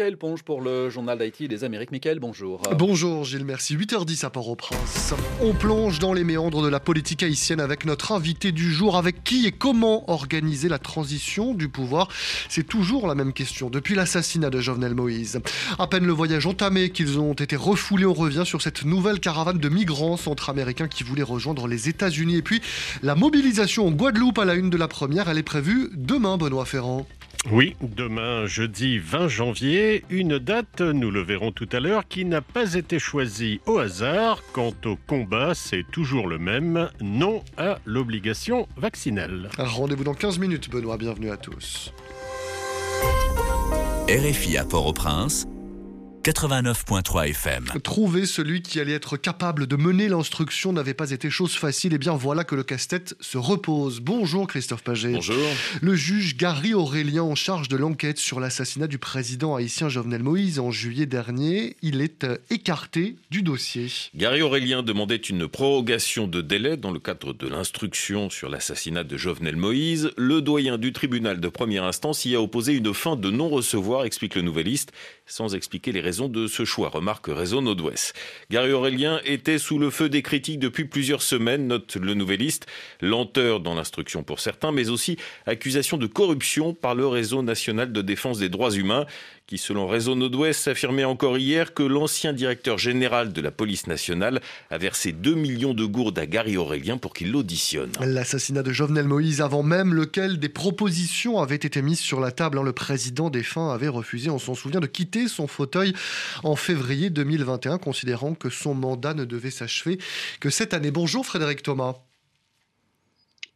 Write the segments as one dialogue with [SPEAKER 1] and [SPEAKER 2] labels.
[SPEAKER 1] Michael Ponge pour le journal d'Haïti des Amériques. Michael, bonjour.
[SPEAKER 2] Bonjour Gilles, merci. 8h10 à Port-au-Prince. On plonge dans les méandres de la politique haïtienne avec notre invité du jour. Avec qui et comment organiser la transition du pouvoir? C'est toujours la même question depuis l'assassinat de Jovenel Moïse. À peine le voyage entamé qu'ils ont été refoulés, on revient sur cette nouvelle caravane de migrants centra-américains qui voulaient rejoindre les États-Unis. Et puis la mobilisation en Guadeloupe à la une de la première, elle est prévue demain, Benoît Ferrand.
[SPEAKER 3] Oui, demain, jeudi 20 janvier, une date, nous le verrons tout à l'heure, qui n'a pas été choisie au hasard. Quant au combat, c'est toujours le même, non à l'obligation vaccinale.
[SPEAKER 2] Rendez-vous dans 15 minutes, Benoît, bienvenue à tous.
[SPEAKER 4] RFI à Port-au-Prince, 89.3 FM.
[SPEAKER 2] Trouver celui qui allait être capable de mener l'instruction n'avait pas été chose facile. Et eh bien voilà que le casse-tête se repose. Bonjour Christophe Paget.
[SPEAKER 5] Bonjour.
[SPEAKER 2] Le juge Gary Aurélien en charge de l'enquête sur l'assassinat du président haïtien Jovenel Moïse en juillet dernier, il est euh, écarté du dossier.
[SPEAKER 5] Gary Aurélien demandait une prorogation de délai dans le cadre de l'instruction sur l'assassinat de Jovenel Moïse. Le doyen du tribunal de première instance y a opposé une fin de non-recevoir, explique le Nouvelliste, sans expliquer les raisons de ce choix, remarque Réseau Nord-Ouest. Gary Aurélien était sous le feu des critiques depuis plusieurs semaines, note le Nouvelliste. Lenteur dans l'instruction pour certains, mais aussi accusation de corruption par le Réseau national de défense des droits humains qui, selon Réseau Nord-Ouest, affirmait encore hier que l'ancien directeur général de la police nationale a versé 2 millions de gourdes à Gary Aurélien pour qu'il l'auditionne.
[SPEAKER 2] L'assassinat de Jovenel Moïse, avant même lequel des propositions avaient été mises sur la table. Hein. Le président défunt avait refusé, on s'en souvient, de quitter son fauteuil en février 2021, considérant que son mandat ne devait s'achever que cette année. Bonjour Frédéric Thomas.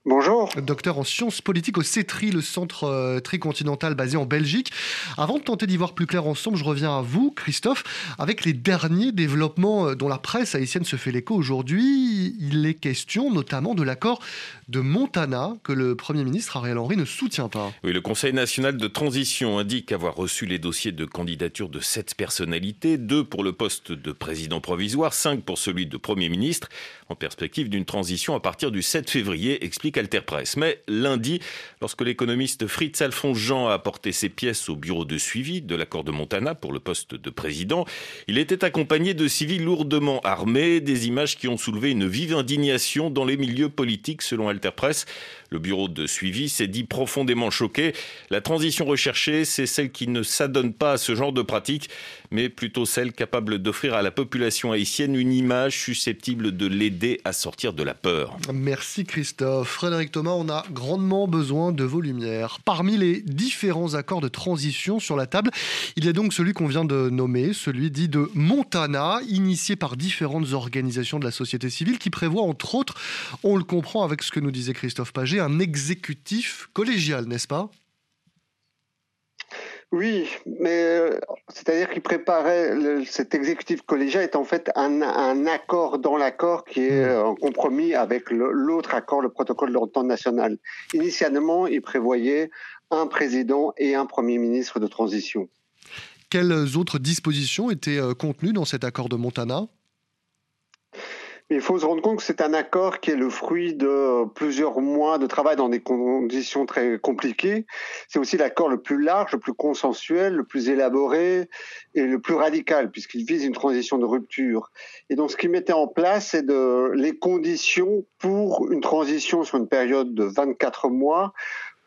[SPEAKER 6] Bonjour.
[SPEAKER 2] Docteur en sciences politiques au CETRI, le centre euh, tricontinental basé en Belgique. Avant de tenter d'y voir plus clair ensemble, je reviens à vous, Christophe. Avec les derniers développements euh, dont la presse haïtienne se fait l'écho aujourd'hui, il est question notamment de l'accord de Montana que le Premier ministre Ariel Henry ne soutient pas.
[SPEAKER 5] Oui, le Conseil national de transition indique avoir reçu les dossiers de candidature de sept personnalités, deux pour le poste de président provisoire, cinq pour celui de Premier ministre, en perspective d'une transition à partir du 7 février, explique Alterpress. Mais lundi, lorsque l'économiste Fritz Alphonse Jean a apporté ses pièces au bureau de suivi de l'accord de Montana pour le poste de président, il était accompagné de civils lourdement armés, des images qui ont soulevé une vive indignation dans les milieux politiques selon Alterpress. Le bureau de suivi s'est dit profondément choqué. La transition recherchée, c'est celle qui ne s'adonne pas à ce genre de pratique, mais plutôt celle capable d'offrir à la population haïtienne une image susceptible de l'aider à sortir de la peur.
[SPEAKER 2] Merci Christophe. Thomas, on a grandement besoin de vos lumières. Parmi les différents accords de transition sur la table, il y a donc celui qu'on vient de nommer, celui dit de Montana, initié par différentes organisations de la société civile, qui prévoit entre autres, on le comprend avec ce que nous disait Christophe Paget, un exécutif collégial, n'est-ce pas?
[SPEAKER 6] Oui, mais euh, c'est-à-dire qu'il préparait cet exécutif collégial est en fait un, accord dans l'accord qui est hmm. en compromis avec l'autre accord, le protocole de l'entente nationale. Initialement, il prévoyait un président et un premier ministre de transition.
[SPEAKER 2] Quelles autres dispositions étaient euh, contenues dans cet accord de Montana?
[SPEAKER 6] Il faut se rendre compte que c'est un accord qui est le fruit de plusieurs mois de travail dans des conditions très compliquées. C'est aussi l'accord le plus large, le plus consensuel, le plus élaboré et le plus radical, puisqu'il vise une transition de rupture. Et donc, ce qu'il mettait en place, c'est de, les conditions pour une transition sur une période de 24 mois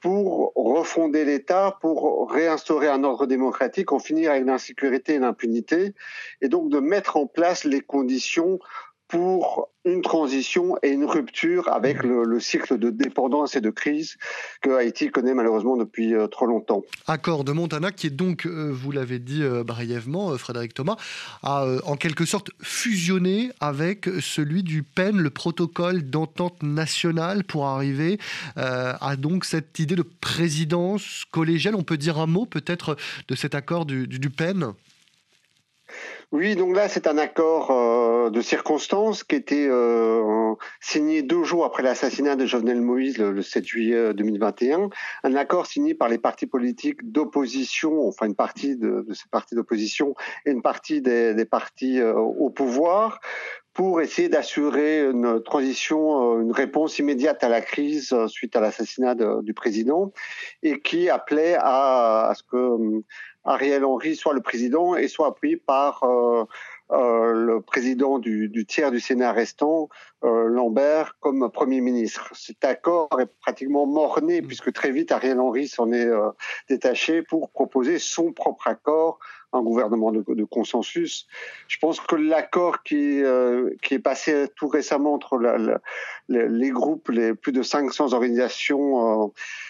[SPEAKER 6] pour refonder l'État, pour réinstaurer un ordre démocratique, en finir avec l'insécurité et l'impunité, et donc de mettre en place les conditions pour une transition et une rupture avec le, cycle de dépendance et de crise que Haïti connaît malheureusement depuis euh, trop longtemps.
[SPEAKER 2] Accord de Montana qui est donc, euh, vous l'avez dit euh, brièvement, Frédéric Thomas, a en quelque sorte fusionné avec celui du PEN, le protocole d'entente nationale, pour arriver à donc cette idée de présidence collégiale. On peut dire un mot peut-être de cet accord du, PEN?
[SPEAKER 6] Oui, donc là, c'est un accord euh, de circonstance qui été euh, signé deux jours après l'assassinat de Jovenel Moïse le, 7 juillet 2021. Un accord signé par les partis politiques d'opposition, enfin une partie de, ces partis d'opposition et une partie des, partis euh, au pouvoir pour essayer d'assurer une transition, une réponse immédiate à la crise suite à l'assassinat du président et qui appelait à, à ce que Ariel Henry soit le président et soit appuyé par euh, le président du, du, tiers du Sénat restant, euh, Lambert, comme Premier ministre. Cet accord est pratiquement mort-né, mm. puisque très vite Ariel Henry s'en est euh, détaché pour proposer son propre accord un gouvernement de, consensus. Je pense que l'accord qui, euh, est passé tout récemment entre les, groupes, les plus de 500 organisations euh,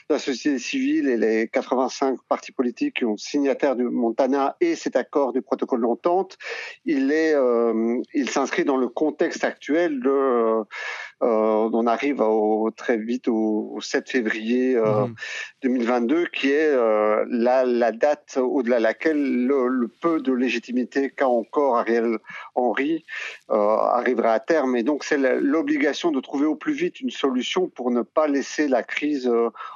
[SPEAKER 6] de la société civile et les 85 partis politiques qui ont signataires du Montana et cet accord du protocole d'entente, il est, euh, il s'inscrit dans le contexte actuel de euh, euh, on arrive au, très vite au, 7 février 2022, euh, mhm. qui est euh, la, la, date au-delà de laquelle le, peu de légitimité qu'a encore Ariel Henry arrivera à terme. Et donc c'est l'obligation de trouver au plus vite une solution pour ne pas laisser la crise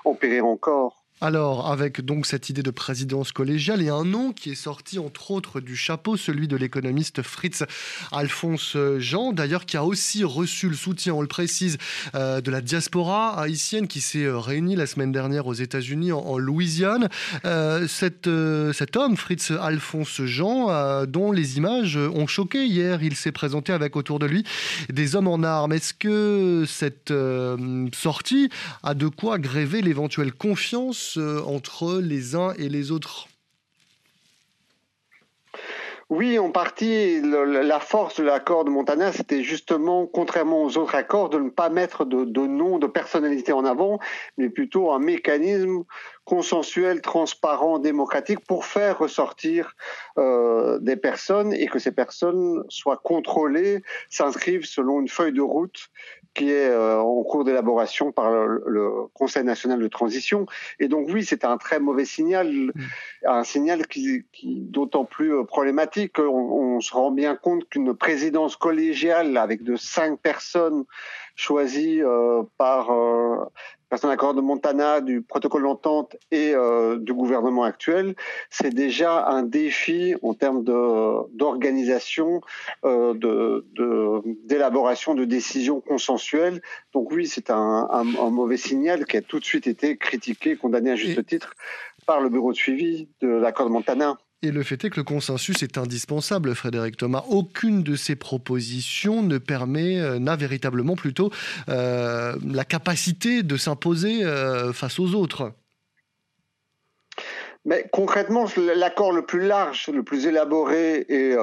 [SPEAKER 6] empirer encore.
[SPEAKER 2] Alors, avec donc cette idée de présidence collégiale et un nom qui est sorti entre autres du chapeau, celui de l'économiste Fritz Alphonse Jean, d'ailleurs qui a aussi reçu le soutien, on le précise, euh, de la diaspora haïtienne qui s'est euh, réunie la semaine dernière aux États-Unis en, Louisiane. Euh, cet homme, Fritz Alphonse Jean, dont les images ont choqué hier, il s'est présenté avec autour de lui des hommes en armes. Est-ce que cette sortie a de quoi gréver l'éventuelle confiance euh, entre les uns et les autres.
[SPEAKER 6] Oui, en partie, la force de l'accord de Montana, c'était justement, contrairement aux autres accords, de ne pas mettre de, de nom, de personnalité en avant, mais plutôt un mécanisme consensuel, transparent, démocratique pour faire ressortir euh, des personnes et que ces personnes soient contrôlées, s'inscrivent selon une feuille de route qui est euh, en cours d'élaboration par le, Conseil national de transition. Et donc oui, c'est un très mauvais signal, mm. un signal qui, qui d'autant plus euh, problématique qu'on on se rend bien compte qu'une présidence collégiale avec de cinq personnes choisies euh, par euh, personne accord de Montana, du protocole d'entente et euh, du gouvernement actuel, c'est déjà un défi en termes d'organisation, euh, de, d'élaboration de, décisions consensuelles. Donc oui, c'est un, un, mauvais signal qui a tout de suite été critiqué, condamné à juste titre par le bureau de suivi de l'accord de Montana.
[SPEAKER 2] Et le fait est que le consensus est indispensable, Frédéric Thomas. Aucune de ces propositions ne permet, euh, n'a véritablement plutôt euh, la capacité de s'imposer euh, face aux autres.
[SPEAKER 6] Mais concrètement, l'accord le plus large, le plus élaboré et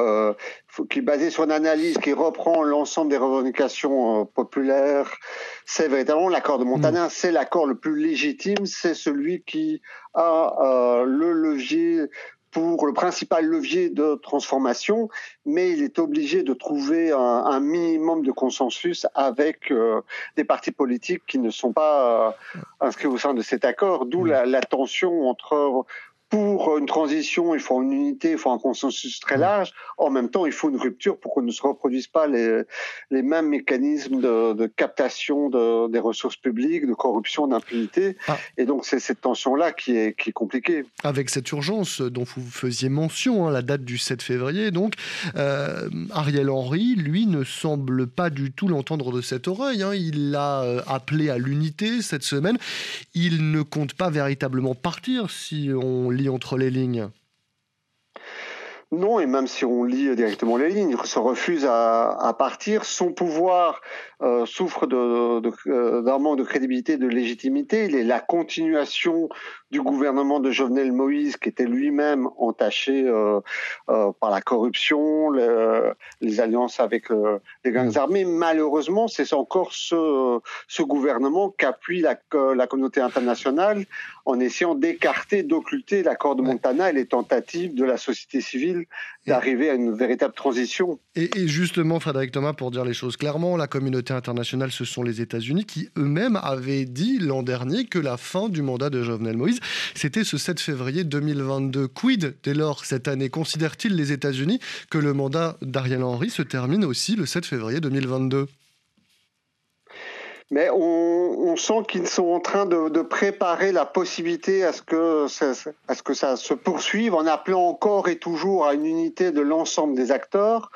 [SPEAKER 6] qui est basé sur une analyse qui reprend l'ensemble des revendications populaires, c'est véritablement l'accord de Montana. Mm. C'est l'accord le plus légitime. C'est celui qui a le levier pour le principal levier de transformation, mais il est obligé de trouver un, un minimum de consensus avec euh, des partis politiques qui ne sont pas euh, inscrits au sein de cet accord, d'où la, la, tension entre pour une transition, il faut une unité, il faut un consensus très large. En même temps, il faut une rupture pour que ne se reproduisent pas les, les mêmes mécanismes de, de captation de, des ressources publiques, de corruption, d'impunité. Ah. Et donc, c'est cette tension-là qui est, qui est compliquée.
[SPEAKER 2] Avec cette urgence dont vous faisiez mention, hein, la date du 7 février, donc, euh, Ariel Henry, lui, ne semble pas du tout l'entendre de cette oreille. Hein. Il l'a euh, appelé à l'unité cette semaine. Il ne compte pas véritablement partir si on entre les lignes
[SPEAKER 6] non, et même si on lit directement les lignes, il se refuse à, partir. Son pouvoir euh, souffre d'un de, euh, manque de crédibilité, de légitimité. Il est la continuation du gouvernement de Jovenel Moïse, qui était lui-même entaché euh, euh, par la corruption, le, les alliances avec euh, les gangs mm. armés. Malheureusement, c'est encore ce, ce gouvernement qu'appuie la, la communauté internationale en essayant d'écarter, d'occulter l'accord de Montana et les tentatives de la société civile d'arriver à une véritable transition.
[SPEAKER 2] Et, justement, Frédéric Thomas, pour dire les choses clairement, la communauté internationale, ce sont les États-Unis qui eux-mêmes avaient dit l'an dernier que la fin du mandat de Jovenel Moïse c'était ce 7 février 2022. Quid dès lors cette année Considèrent-ils les États-Unis que le mandat d'Ariel Henry se termine aussi le 7 février 2022
[SPEAKER 6] mais on, sent qu'ils sont en train de, préparer la possibilité à ce que ça, à ce que ça se poursuive en appelant encore et toujours à une unité de l'ensemble des acteurs,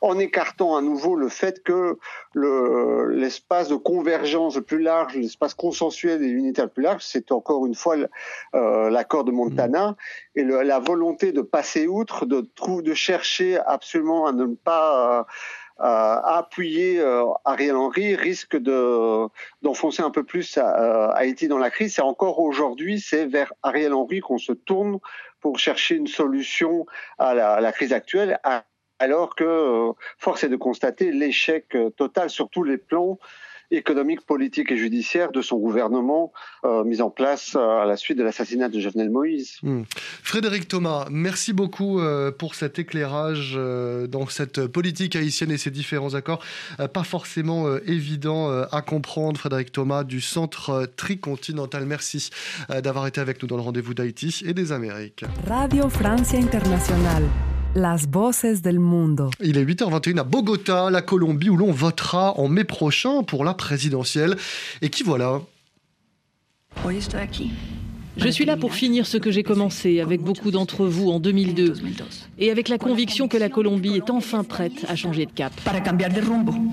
[SPEAKER 6] en écartant à nouveau le fait que l'espace de convergence le plus large, l'espace consensuel et unitaire le plus large, c'est encore une fois euh, l'accord de Montana et la volonté de passer outre, de, de chercher absolument à ne pas euh, appuyer euh, Ariel Henry risque de d'enfoncer un peu plus euh, Haïti dans la crise. C'est encore aujourd'hui, c'est vers Ariel Henry qu'on se tourne pour chercher une solution à la crise actuelle, alors que force est de constater l'échec total sur tous les plans économique, politique et judiciaire de son gouvernement euh, mis en place euh, à la suite de l'assassinat de Jovenel Moïse.
[SPEAKER 2] Hmm. Frédéric Thomas, merci beaucoup euh, pour cet éclairage dans cette politique haïtienne et ses différents accords. pas forcément évident à comprendre, Frédéric Thomas du Centre Tricontinental. Merci d'avoir été avec nous dans le rendez-vous d'Haïti et des Amériques.
[SPEAKER 7] Radio Francia Internationale. Las voces del mundo.
[SPEAKER 2] Il est 8h21 à Bogota, la Colombie, où l'on votera en mai prochain pour la présidentielle. Et qui voilà?
[SPEAKER 8] Je suis là pour finir ce que j'ai commencé avec beaucoup d'entre vous en 2002 et avec la conviction que la Colombie est enfin prête à changer de cap.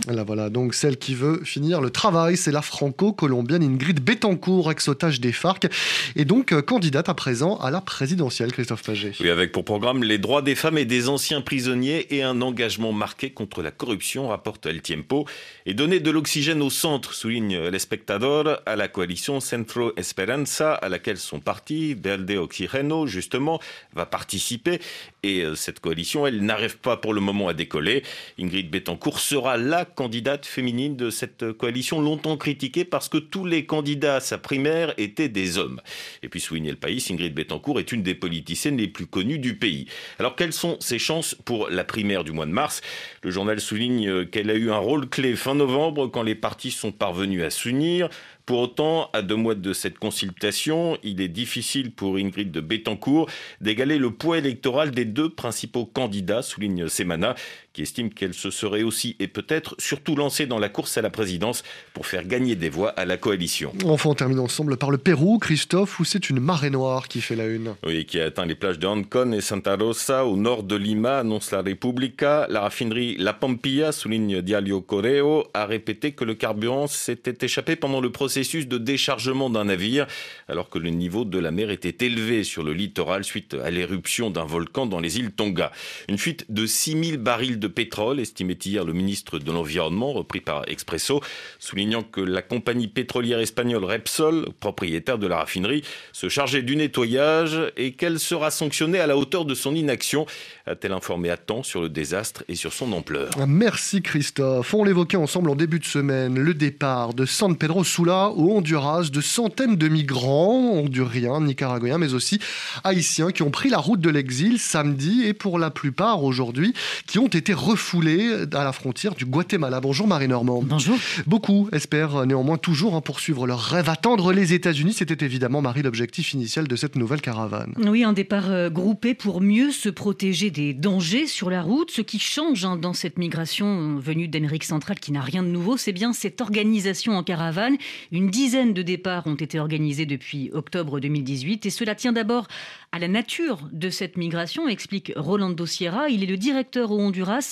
[SPEAKER 2] Là voilà, donc celle qui veut finir le travail, c'est la franco-colombienne Ingrid Betancourt, ex-otage des FARC, et donc euh, candidate à présent à la présidentielle, Christophe Paget.
[SPEAKER 5] Oui, avec pour programme les droits des femmes et des anciens prisonniers et un engagement marqué contre la corruption, rapporte El Tiempo, et donner de l'oxygène au centre, souligne l'Espectador, à la coalition Centro Esperanza, à laquelle sont parti, Verde Oxigeno, justement, va participer. Et euh, cette coalition, elle n'arrive pas pour le moment à décoller. Ingrid Betancourt sera la candidate féminine de cette coalition, longtemps critiquée parce que tous les candidats à sa primaire étaient des hommes. Et puis, souligner le pays, Ingrid Betancourt est une des politiciennes les plus connues du pays. Alors, quelles sont ses chances pour la primaire du mois de mars? Le journal souligne euh, qu'elle a eu un rôle clé fin novembre quand les partis sont parvenus à s'unir. Pour autant, à deux mois de cette consultation, il est difficile pour Ingrid de Bettencourt d'égaler le poids électoral des deux principaux candidats, souligne Semana, qui estime qu'elle se serait aussi et peut-être surtout lancée dans la course à la présidence pour faire gagner des voix à la coalition.
[SPEAKER 2] Enfin, on termine ensemble par le Pérou, Christophe, où c'est une marée noire qui fait la une.
[SPEAKER 5] Oui, qui a atteint les plages de Ancon et Santa Rosa, au nord de Lima, annonce la Repubblica. La raffinerie La Pampilla, souligne Diario Correo, a répété que le carburant s'était échappé pendant le processus de déchargement d'un navire, alors que le niveau de la mer était élevé sur le littoral suite à l'éruption d'un volcan dans les îles Tonga. Une fuite de 6000 barils de de pétrole, estimait hier le ministre de l'Environnement, repris par Expresso, soulignant que la compagnie pétrolière espagnole Repsol, propriétaire de la raffinerie, se chargeait du nettoyage et qu'elle sera sanctionnée à la hauteur de son inaction. A-t-elle informé à temps sur le désastre et sur son ampleur
[SPEAKER 2] Merci Christophe. On l'évoquait ensemble en début de semaine, le départ de San Pedro Sula au Honduras de centaines de migrants honduriens, nicaraguayens, mais aussi haïtiens qui ont pris la route de l'exil samedi et pour la plupart aujourd'hui qui ont été refoulés à la frontière du Guatemala. Bonjour Marie Normand.
[SPEAKER 9] Bonjour.
[SPEAKER 2] Beaucoup espèrent néanmoins toujours hein, poursuivre leur rêve, attendre les États-Unis. C'était évidemment, Marie, l'objectif initial de cette nouvelle caravane.
[SPEAKER 9] Oui, un départ euh, groupé pour mieux se protéger des dangers sur la route. Ce qui change hein, dans cette migration venue d'Amérique centrale, qui n'a rien de nouveau, c'est bien cette organisation en caravane. Une dizaine de départs ont été organisés depuis octobre 2018 et cela tient d'abord à la nature de cette migration, explique Rolando Sierra. Il est le directeur au Honduras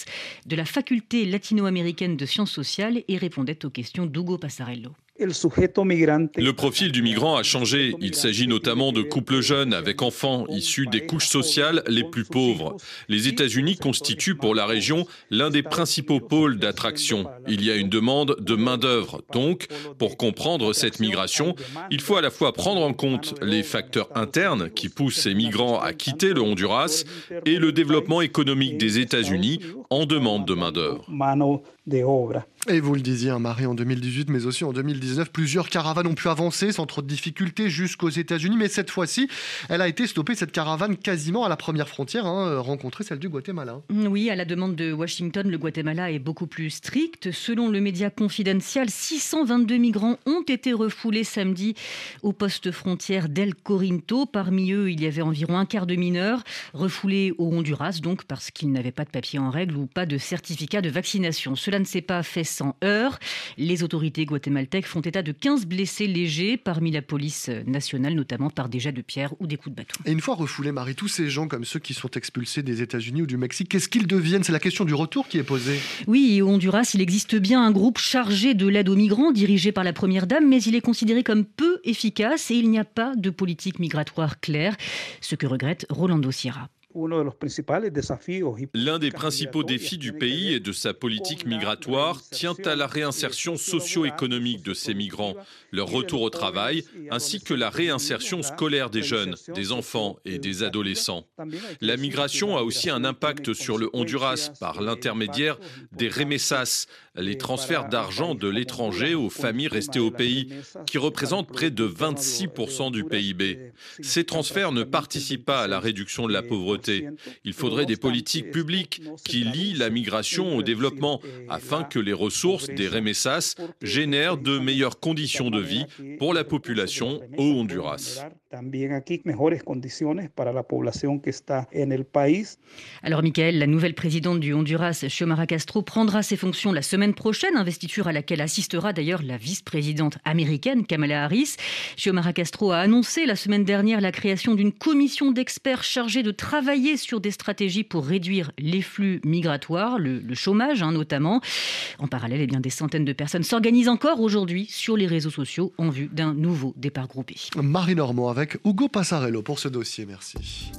[SPEAKER 9] de la faculté latino-américaine de sciences sociales et répondait aux questions d'Hugo Passarello.
[SPEAKER 10] Le profil du migrant a changé. Il s'agit notamment de couples jeunes avec enfants issus des couches sociales les plus pauvres. Les États-Unis constituent pour la région l'un des principaux pôles d'attraction. Il y a une demande de main-d'œuvre. Donc, pour comprendre cette migration, il faut à la fois prendre en compte les facteurs internes qui poussent ces migrants à quitter le Honduras et le développement économique des États-Unis en demande de main-d'œuvre.
[SPEAKER 2] Et vous le disiez, un hein, Marie, en 2018, mais aussi en 2019, plusieurs caravanes ont pu avancer sans trop de difficultés jusqu'aux États-Unis. Mais cette fois-ci, elle a été stoppée, cette caravane, quasiment à la première frontière, hein, rencontrée celle du Guatemala.
[SPEAKER 9] Oui, à la demande de Washington, le Guatemala est beaucoup plus strict. Selon le média confidentiel, 622 migrants ont été refoulés samedi au poste frontière d'El Corinto. Parmi eux, il y avait environ un quart de mineurs refoulés au Honduras, donc parce qu'ils n'avaient pas de papier en règle ou pas de certificat de vaccination. Cela ne s'est pas fait sans heurts. Les autorités guatémaltèques font état de 15 blessés légers parmi la police nationale, notamment par des jets de pierre ou des coups de bâton.
[SPEAKER 2] Et une fois refoulés, Marie, tous ces gens comme ceux qui sont expulsés des États-Unis ou du Mexique, qu'est-ce qu'ils deviennent? C'est la question du retour qui est posée.
[SPEAKER 9] Oui, au Honduras, il existe bien un groupe chargé de l'aide aux migrants dirigé par la Première Dame, mais il est considéré comme peu efficace et il n'y a pas de politique migratoire claire, ce que regrette Rolando Sierra.
[SPEAKER 10] L'un des principaux défis du pays et de sa politique migratoire tient à la réinsertion socio-économique de ces migrants, leur retour au travail, ainsi que la réinsertion scolaire des jeunes, des enfants et des adolescents. La migration a aussi un impact sur le Honduras par l'intermédiaire des remessas, les transferts d'argent de l'étranger aux familles restées au pays, qui représentent près de 26% du PIB. Ces transferts ne participent pas à la réduction de la pauvreté. Il faudrait des politiques publiques qui lient la migration au développement afin que les ressources des remessas génèrent de meilleures conditions de vie pour la population au Honduras.
[SPEAKER 9] Alors, Michael, la nouvelle présidente du Honduras, Xiomara Castro, prendra ses fonctions la semaine prochaine, investiture à laquelle assistera d'ailleurs la vice-présidente américaine Kamala Harris. Xiomara Castro a annoncé la semaine dernière la création d'une commission d'experts chargée de travailler sur des stratégies pour réduire les flux migratoires, le, chômage hein, notamment. En parallèle, eh bien, des centaines de personnes s'organisent encore aujourd'hui sur les réseaux sociaux en vue d'un nouveau départ groupé.
[SPEAKER 2] Marie Normand avec Hugo Passarello pour ce dossier. Merci.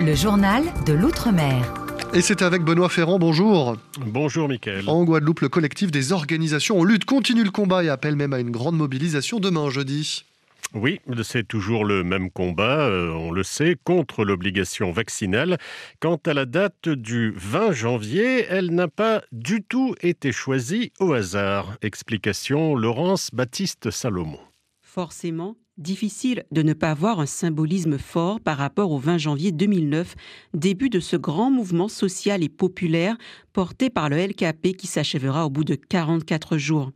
[SPEAKER 7] Le journal de l'Outre-mer.
[SPEAKER 2] Et c'est avec Benoît Ferrand, bonjour.
[SPEAKER 3] Bonjour Mickaël.
[SPEAKER 2] En Guadeloupe, le collectif des organisations en lutte continue le combat et appelle même à une grande mobilisation demain jeudi.
[SPEAKER 3] Oui, c'est toujours le même combat, euh, on le sait, contre l'obligation vaccinale. Quant à la date du 20 janvier, elle n'a pas du tout été choisie au hasard. Explication Laurence Baptiste Salomon.
[SPEAKER 11] Forcément, difficile de ne pas avoir un symbolisme fort par rapport au 20 janvier 2009, début de ce grand mouvement social et populaire porté par le LKP qui s'achèvera au bout de 44 jours.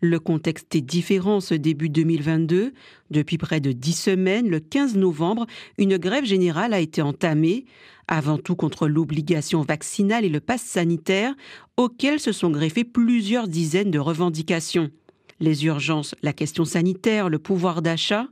[SPEAKER 11] Le contexte est différent ce début 2022. Depuis près de dix semaines, le 15 novembre, une grève générale a été entamée, avant tout contre l'obligation vaccinale et le pass sanitaire, auxquels se sont greffées plusieurs dizaines de revendications les urgences, la question sanitaire, le pouvoir d'achat.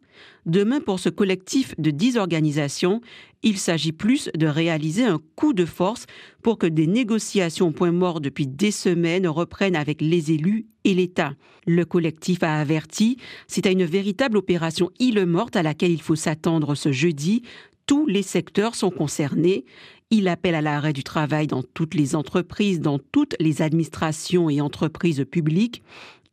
[SPEAKER 11] Demain, pour ce collectif de dix organisations, il s'agit plus de réaliser un coup de force pour que des négociations au point mort depuis des semaines reprennent avec les élus et l'État. Le collectif a averti, c'est à une véritable opération île morte à laquelle il faut s'attendre ce jeudi. Tous les secteurs sont concernés. Il appelle à l'arrêt du travail dans toutes les entreprises, dans toutes les administrations et entreprises publiques.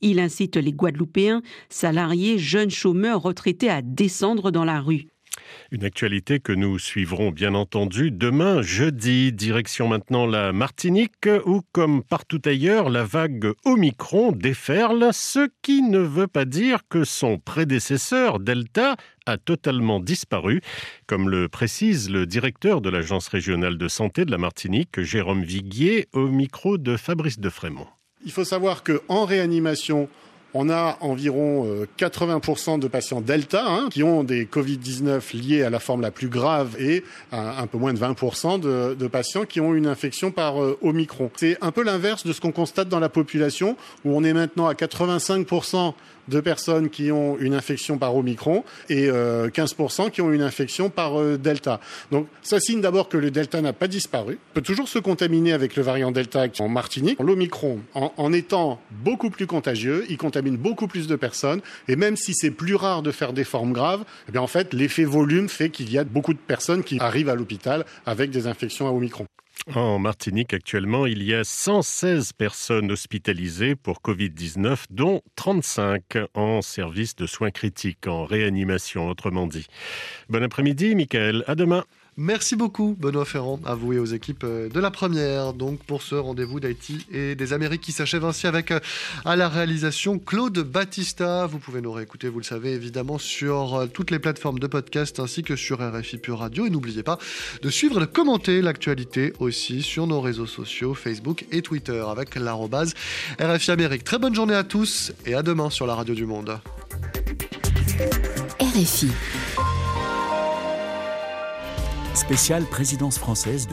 [SPEAKER 11] Il incite les Guadeloupéens, salariés, jeunes chômeurs, retraités à descendre dans la rue.
[SPEAKER 3] Une actualité que nous suivrons bien entendu demain, jeudi. Direction maintenant la Martinique, où, comme partout ailleurs, la vague Omicron déferle, ce qui ne veut pas dire que son prédécesseur, Delta, a totalement disparu, comme le précise le directeur de l'Agence régionale de santé de la Martinique, Jérôme Viguier, au micro de Fabrice de Frémont.
[SPEAKER 12] Il faut savoir qu'en réanimation, on a environ 80% euh, de patients Delta hein, qui ont des Covid-19 liés à la forme la plus grave et un, peu moins de 20% de, patients qui ont une infection par euh, Omicron. C'est un peu l'inverse de ce qu'on constate dans la population où on est maintenant à 85% de personnes qui ont une infection par Omicron et 15% euh, qui ont une infection par euh, Delta. Donc ça signe d'abord que le Delta n'a pas disparu, peut toujours se contaminer avec le variant Delta en Martinique. L'Omicron, en, étant beaucoup plus contagieux, il contamine beaucoup plus de personnes et même si c'est plus rare de faire des formes graves, eh en fait l'effet volume fait qu'il y a beaucoup de personnes qui arrivent à l'hôpital avec des infections à Omicron.
[SPEAKER 3] En Martinique, actuellement, il y a 116 personnes hospitalisées pour Covid-19, dont 35 en service de soins critiques, en réanimation, autrement dit. Bon après-midi, Michael. À demain.
[SPEAKER 2] Merci beaucoup, Benoît Ferrand, à vous et aux équipes euh, de la première, donc pour ce rendez-vous d'Haïti et des Amériques qui s'achève ainsi avec euh, à la réalisation Claude Battista. Vous pouvez nous réécouter, vous le savez évidemment, sur euh, toutes les plateformes de podcast ainsi que sur RFI Pure Radio. Et n'oubliez pas de suivre et de commenter l'actualité aussi sur nos réseaux sociaux, Facebook et Twitter avec l'arrobase RFI Amérique. Très bonne journée à tous et à demain sur la Radio du Monde.
[SPEAKER 4] RFI spéciale présidence française